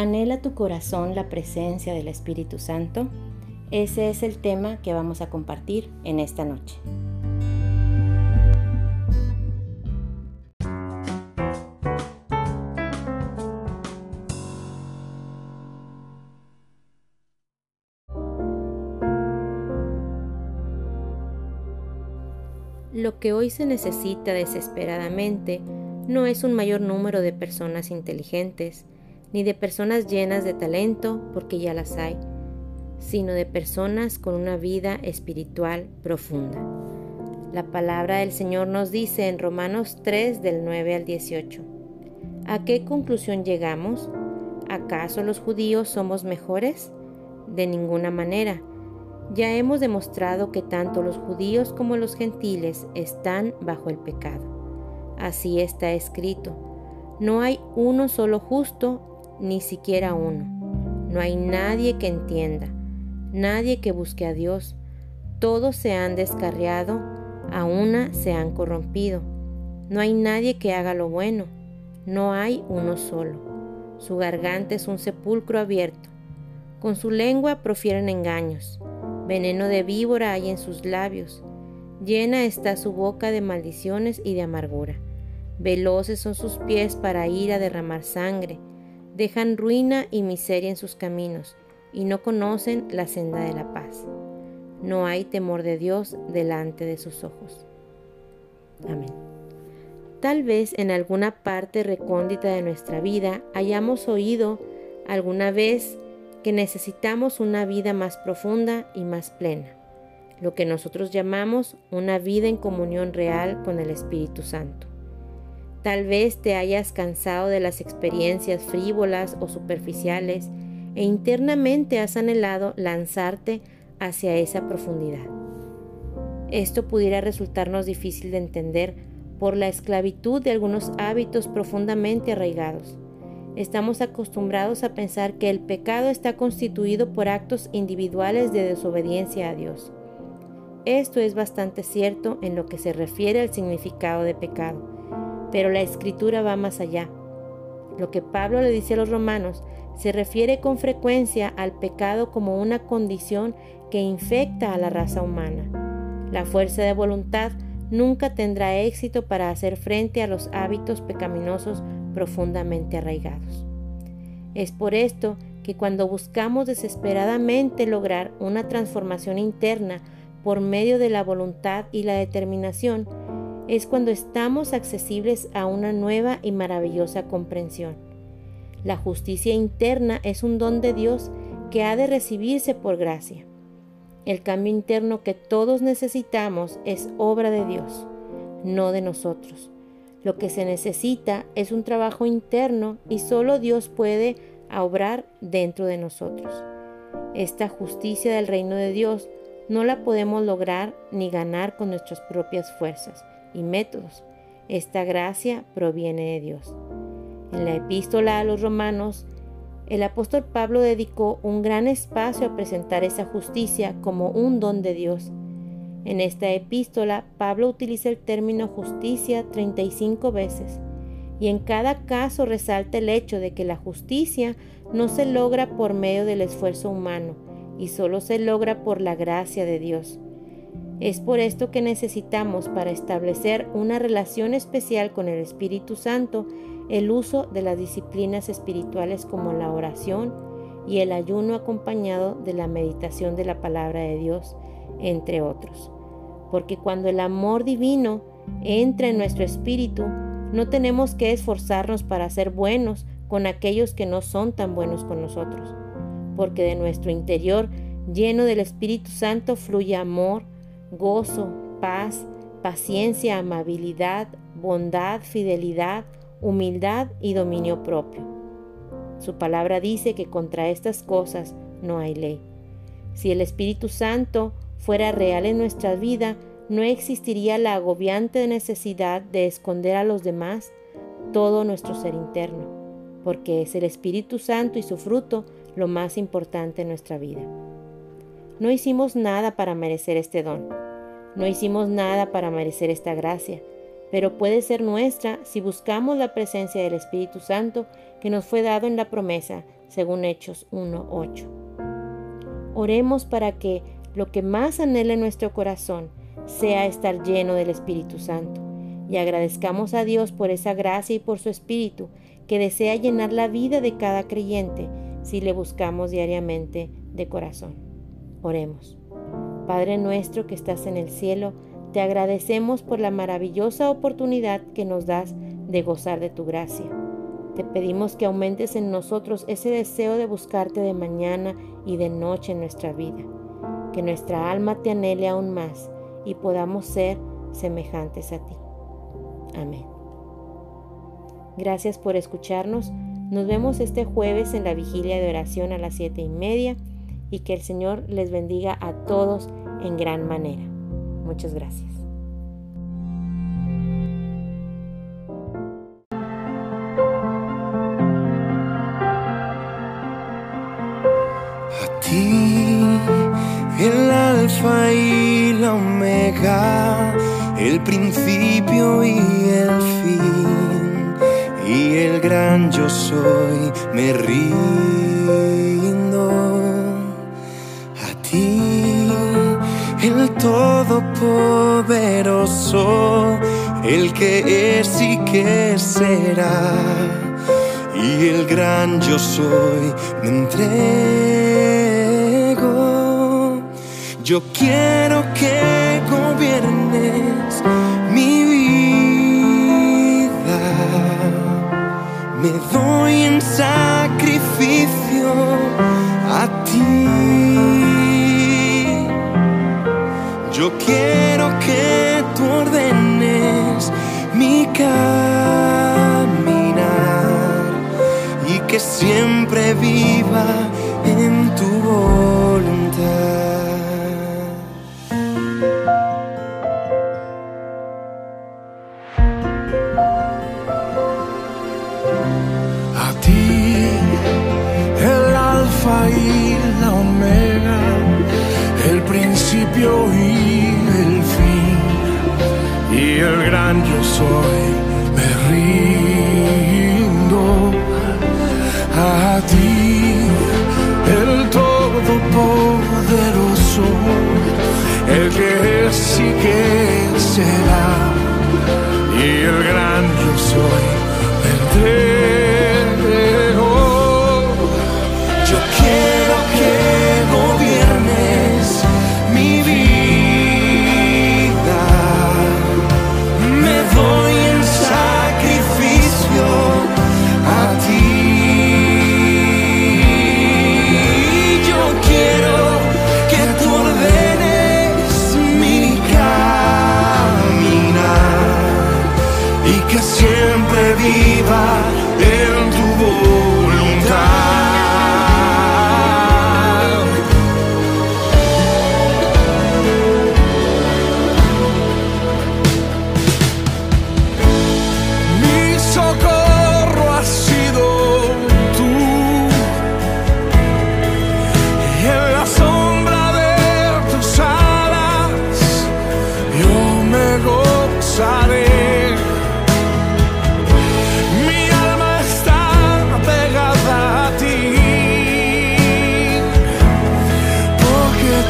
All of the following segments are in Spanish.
¿Anhela tu corazón la presencia del Espíritu Santo? Ese es el tema que vamos a compartir en esta noche. Lo que hoy se necesita desesperadamente no es un mayor número de personas inteligentes, ni de personas llenas de talento, porque ya las hay, sino de personas con una vida espiritual profunda. La palabra del Señor nos dice en Romanos 3 del 9 al 18. ¿A qué conclusión llegamos? ¿Acaso los judíos somos mejores? De ninguna manera. Ya hemos demostrado que tanto los judíos como los gentiles están bajo el pecado. Así está escrito. No hay uno solo justo, ni siquiera uno. No hay nadie que entienda, nadie que busque a Dios. Todos se han descarriado, a una se han corrompido. No hay nadie que haga lo bueno, no hay uno solo. Su garganta es un sepulcro abierto. Con su lengua profieren engaños. Veneno de víbora hay en sus labios. Llena está su boca de maldiciones y de amargura. Veloces son sus pies para ir a derramar sangre dejan ruina y miseria en sus caminos y no conocen la senda de la paz. No hay temor de Dios delante de sus ojos. Amén. Tal vez en alguna parte recóndita de nuestra vida hayamos oído alguna vez que necesitamos una vida más profunda y más plena, lo que nosotros llamamos una vida en comunión real con el Espíritu Santo. Tal vez te hayas cansado de las experiencias frívolas o superficiales e internamente has anhelado lanzarte hacia esa profundidad. Esto pudiera resultarnos difícil de entender por la esclavitud de algunos hábitos profundamente arraigados. Estamos acostumbrados a pensar que el pecado está constituido por actos individuales de desobediencia a Dios. Esto es bastante cierto en lo que se refiere al significado de pecado pero la escritura va más allá. Lo que Pablo le dice a los romanos se refiere con frecuencia al pecado como una condición que infecta a la raza humana. La fuerza de voluntad nunca tendrá éxito para hacer frente a los hábitos pecaminosos profundamente arraigados. Es por esto que cuando buscamos desesperadamente lograr una transformación interna por medio de la voluntad y la determinación, es cuando estamos accesibles a una nueva y maravillosa comprensión. La justicia interna es un don de Dios que ha de recibirse por gracia. El cambio interno que todos necesitamos es obra de Dios, no de nosotros. Lo que se necesita es un trabajo interno y solo Dios puede obrar dentro de nosotros. Esta justicia del reino de Dios no la podemos lograr ni ganar con nuestras propias fuerzas y métodos. Esta gracia proviene de Dios. En la epístola a los romanos, el apóstol Pablo dedicó un gran espacio a presentar esa justicia como un don de Dios. En esta epístola, Pablo utiliza el término justicia 35 veces y en cada caso resalta el hecho de que la justicia no se logra por medio del esfuerzo humano y solo se logra por la gracia de Dios. Es por esto que necesitamos para establecer una relación especial con el Espíritu Santo el uso de las disciplinas espirituales como la oración y el ayuno acompañado de la meditación de la palabra de Dios, entre otros. Porque cuando el amor divino entra en nuestro espíritu, no tenemos que esforzarnos para ser buenos con aquellos que no son tan buenos con nosotros, porque de nuestro interior, lleno del Espíritu Santo, fluye amor, gozo, paz, paciencia, amabilidad, bondad, fidelidad, humildad y dominio propio. Su palabra dice que contra estas cosas no hay ley. Si el Espíritu Santo fuera real en nuestra vida, no existiría la agobiante necesidad de esconder a los demás todo nuestro ser interno, porque es el Espíritu Santo y su fruto lo más importante en nuestra vida. No hicimos nada para merecer este don. No hicimos nada para merecer esta gracia, pero puede ser nuestra si buscamos la presencia del Espíritu Santo que nos fue dado en la promesa, según Hechos 1.8. Oremos para que lo que más anhele nuestro corazón sea estar lleno del Espíritu Santo y agradezcamos a Dios por esa gracia y por su Espíritu que desea llenar la vida de cada creyente si le buscamos diariamente de corazón. Oremos. Padre nuestro que estás en el cielo, te agradecemos por la maravillosa oportunidad que nos das de gozar de tu gracia. Te pedimos que aumentes en nosotros ese deseo de buscarte de mañana y de noche en nuestra vida, que nuestra alma te anhele aún más y podamos ser semejantes a ti. Amén. Gracias por escucharnos. Nos vemos este jueves en la vigilia de oración a las siete y media y que el Señor les bendiga a todos en gran manera. Muchas gracias. A ti, el alfa y la omega, el principio y el fin, y el gran yo soy, me rindo el Todopoderoso, el que es y que será, y el gran yo soy, me entrego. Yo quiero que gobiernes mi vida, me doy en sacrificio caminar y que siempre viva en tu voluntad. A ti, el alfa y la omega, el principio y el fin, y el gran yo soy, rindo a ti, el todopoderoso, el que es y que será, y el gran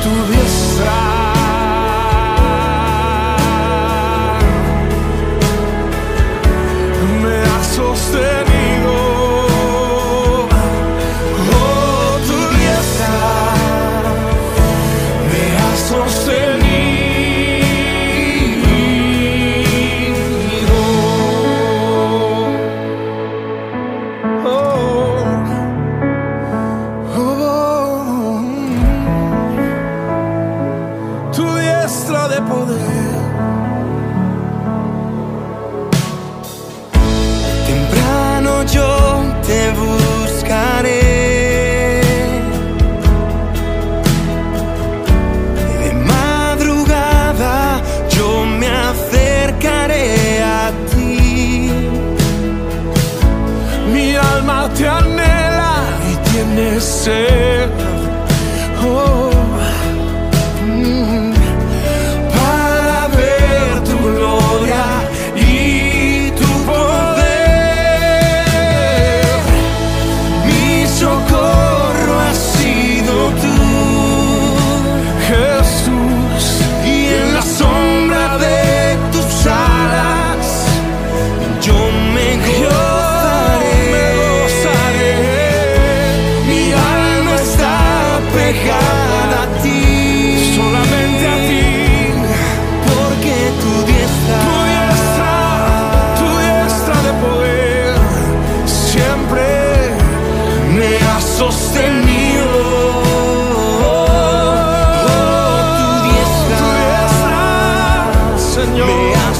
tu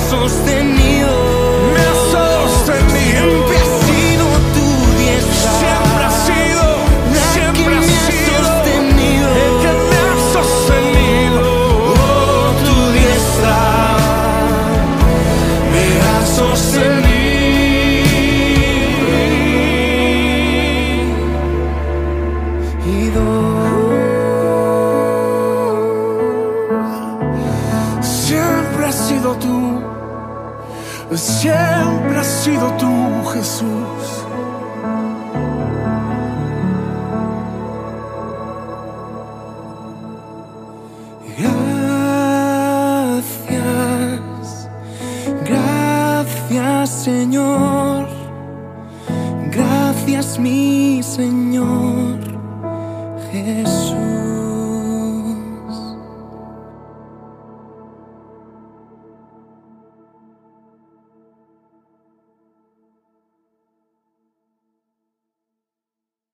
sostenido. Me has sostenido. Siempre ha sido tu diestra. Siempre ha sido. Siempre que me has sido. sostenido. El que me ha sostenido. Oh, tu diestra. Me ha sostenido. Siempre has sido tú, Jesús. Gracias, gracias Señor, gracias mi Señor Jesús.